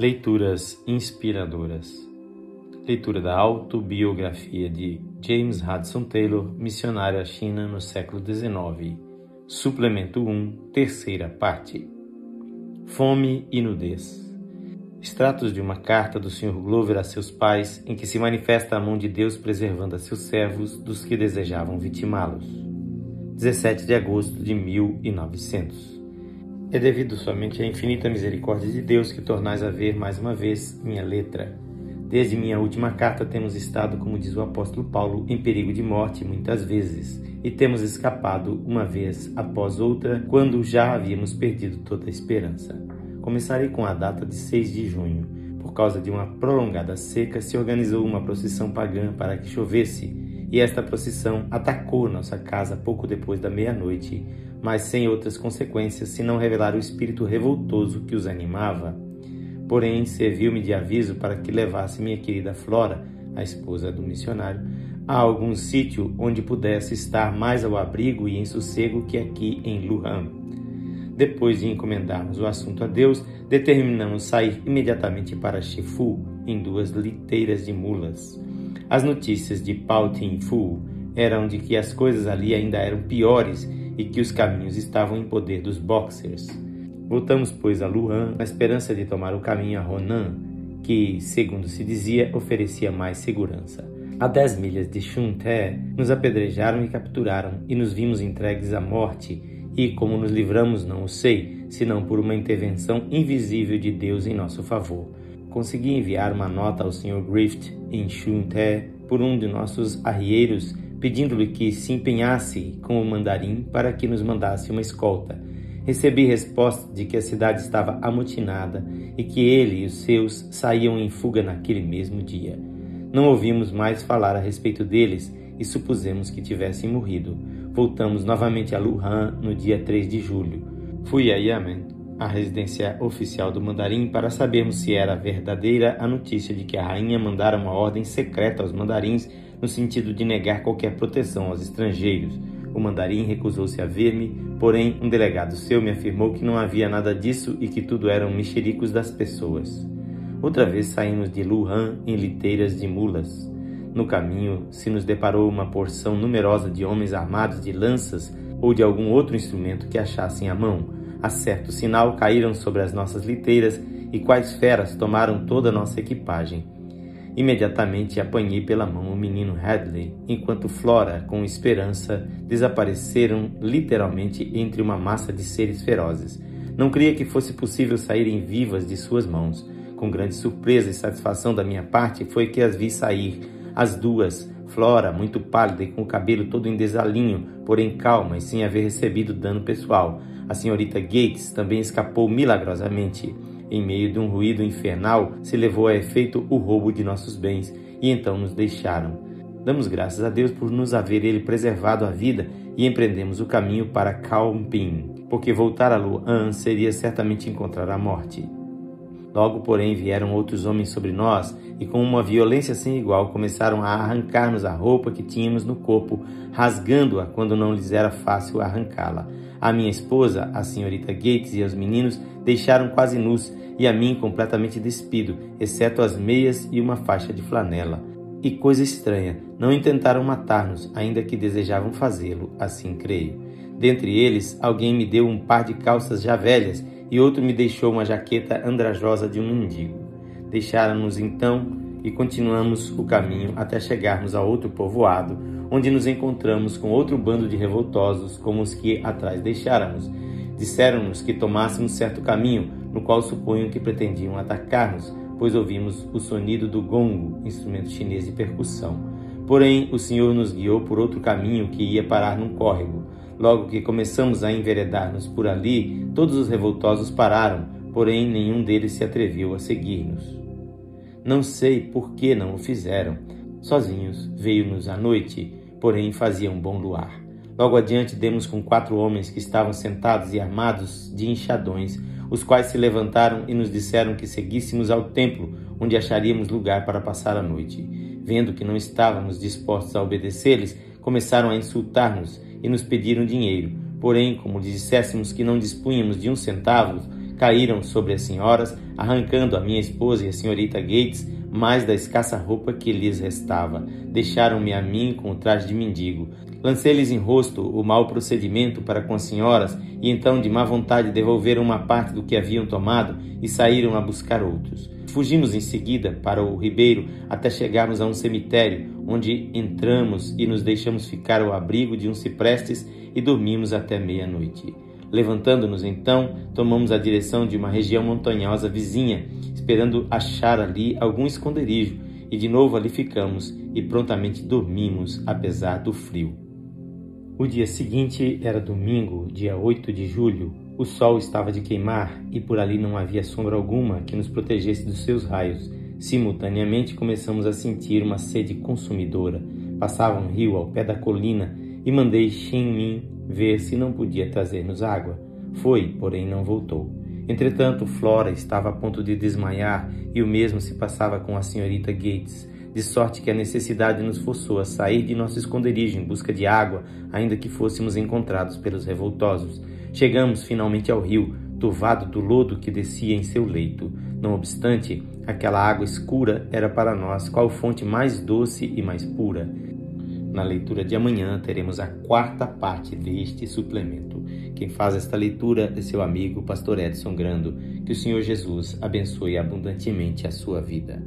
Leituras inspiradoras. Leitura da autobiografia de James Hudson Taylor, missionário à China no século XIX. Suplemento 1, terceira parte. Fome e nudez. Extratos de uma carta do Sr. Glover a seus pais, em que se manifesta a mão de Deus preservando a seus servos dos que desejavam vitimá-los. 17 de agosto de 1900. É devido somente à infinita misericórdia de Deus que tornais a ver mais uma vez minha letra. Desde minha última carta temos estado, como diz o apóstolo Paulo, em perigo de morte muitas vezes, e temos escapado uma vez após outra, quando já havíamos perdido toda a esperança. Começarei com a data de 6 de junho. Por causa de uma prolongada seca, se organizou uma procissão pagã para que chovesse, e esta procissão atacou nossa casa pouco depois da meia-noite, mas sem outras consequências senão revelar o espírito revoltoso que os animava. Porém, serviu-me de aviso para que levasse minha querida Flora, a esposa do missionário, a algum sítio onde pudesse estar mais ao abrigo e em sossego que aqui em Luhan. Depois de encomendarmos o assunto a Deus, determinamos sair imediatamente para Shifu em duas liteiras de mulas. As notícias de Pao Fu eram de que as coisas ali ainda eram piores e que os caminhos estavam em poder dos Boxers. Voltamos, pois, a Luan, na esperança de tomar o caminho a Ronan, que, segundo se dizia, oferecia mais segurança. A dez milhas de Chunté, nos apedrejaram e capturaram, e nos vimos entregues à morte, e como nos livramos não o sei, senão por uma intervenção invisível de Deus em nosso favor. Consegui enviar uma nota ao Sr. Grift em Chunté por um de nossos arrieiros pedindo-lhe que se empenhasse com o mandarim para que nos mandasse uma escolta. Recebi resposta de que a cidade estava amotinada e que ele e os seus saíam em fuga naquele mesmo dia. Não ouvimos mais falar a respeito deles e supusemos que tivessem morrido. Voltamos novamente a Luhan no dia 3 de julho. Fui a Yamen, a residência oficial do mandarim, para sabermos se era verdadeira a notícia de que a rainha mandara uma ordem secreta aos mandarins no sentido de negar qualquer proteção aos estrangeiros. O mandarim recusou-se a ver-me, porém um delegado seu me afirmou que não havia nada disso e que tudo eram mexericos das pessoas. Outra vez saímos de Luhan em liteiras de mulas. No caminho se nos deparou uma porção numerosa de homens armados de lanças ou de algum outro instrumento que achassem à mão. A certo sinal caíram sobre as nossas liteiras e quais feras tomaram toda a nossa equipagem. Imediatamente apanhei pela mão o menino Hadley, enquanto Flora, com esperança, desapareceram literalmente entre uma massa de seres ferozes. Não cria que fosse possível saírem vivas de suas mãos. Com grande surpresa e satisfação da minha parte, foi que as vi sair, as duas, Flora, muito pálida e com o cabelo todo em desalinho, porém calma e sem haver recebido dano pessoal. A senhorita Gates também escapou milagrosamente em meio de um ruído infernal, se levou a efeito o roubo de nossos bens e então nos deixaram. Damos graças a Deus por nos haver Ele preservado a vida e empreendemos o caminho para Calpin, porque voltar a Luan seria certamente encontrar a morte. Logo, porém, vieram outros homens sobre nós e, com uma violência sem igual, começaram a arrancar-nos a roupa que tínhamos no corpo, rasgando-a quando não lhes era fácil arrancá-la. A minha esposa, a senhorita Gates e os meninos deixaram quase nus e a mim completamente despido, exceto as meias e uma faixa de flanela. E coisa estranha, não intentaram matar-nos, ainda que desejavam fazê-lo, assim creio. Dentre eles, alguém me deu um par de calças já velhas e outro me deixou uma jaqueta andrajosa de um mendigo. Deixaram-nos então e continuamos o caminho até chegarmos a outro povoado, onde nos encontramos com outro bando de revoltosos como os que atrás deixáramos. Disseram-nos que tomássemos certo caminho, no qual suponho que pretendiam atacar-nos, pois ouvimos o sonido do gongo, instrumento chinês de percussão. Porém, o Senhor nos guiou por outro caminho que ia parar num córrego. Logo que começamos a enveredar-nos por ali, todos os revoltosos pararam, porém nenhum deles se atreveu a seguir-nos. Não sei por que não o fizeram. Sozinhos veio-nos à noite, porém fazia um bom luar. Logo adiante demos com quatro homens que estavam sentados e armados de enxadões, os quais se levantaram e nos disseram que seguíssemos ao templo, onde acharíamos lugar para passar a noite. Vendo que não estávamos dispostos a obedecer-lhes, começaram a insultar-nos e nos pediram dinheiro. Porém, como lhes disséssemos que não dispunhamos de um centavo, caíram sobre as senhoras, arrancando a minha esposa e a senhorita Gates mais da escassa roupa que lhes restava. Deixaram-me a mim com o traje de mendigo. Lancei-lhes em rosto o mau procedimento para com as senhoras e então, de má vontade, devolveram uma parte do que haviam tomado e saíram a buscar outros. Fugimos em seguida para o ribeiro até chegarmos a um cemitério, onde entramos e nos deixamos ficar ao abrigo de uns ciprestes e dormimos até meia-noite. Levantando-nos então, tomamos a direção de uma região montanhosa vizinha, esperando achar ali algum esconderijo, e de novo ali ficamos e prontamente dormimos, apesar do frio. O dia seguinte era domingo, dia 8 de julho. O sol estava de queimar e por ali não havia sombra alguma que nos protegesse dos seus raios. Simultaneamente começamos a sentir uma sede consumidora. Passava um rio ao pé da colina e mandei Xin Min ver se não podia trazer-nos água. Foi, porém não voltou. Entretanto, Flora estava a ponto de desmaiar e o mesmo se passava com a senhorita Gates de sorte que a necessidade nos forçou a sair de nosso esconderijo em busca de água, ainda que fôssemos encontrados pelos revoltosos. Chegamos finalmente ao rio, turvado do lodo que descia em seu leito. Não obstante, aquela água escura era para nós qual fonte mais doce e mais pura. Na leitura de amanhã teremos a quarta parte deste suplemento. Quem faz esta leitura é seu amigo, Pastor Edson Grando. Que o Senhor Jesus abençoe abundantemente a sua vida.